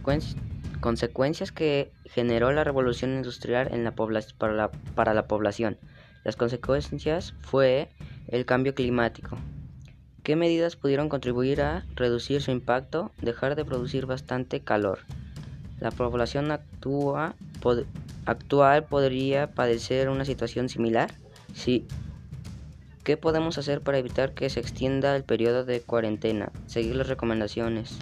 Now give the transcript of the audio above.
consecuencias que generó la revolución industrial en la para, la, para la población. Las consecuencias fue el cambio climático. ¿Qué medidas pudieron contribuir a reducir su impacto? Dejar de producir bastante calor. La población actúa, actual podría padecer una situación similar. Sí. ¿Qué podemos hacer para evitar que se extienda el periodo de cuarentena? Seguir las recomendaciones.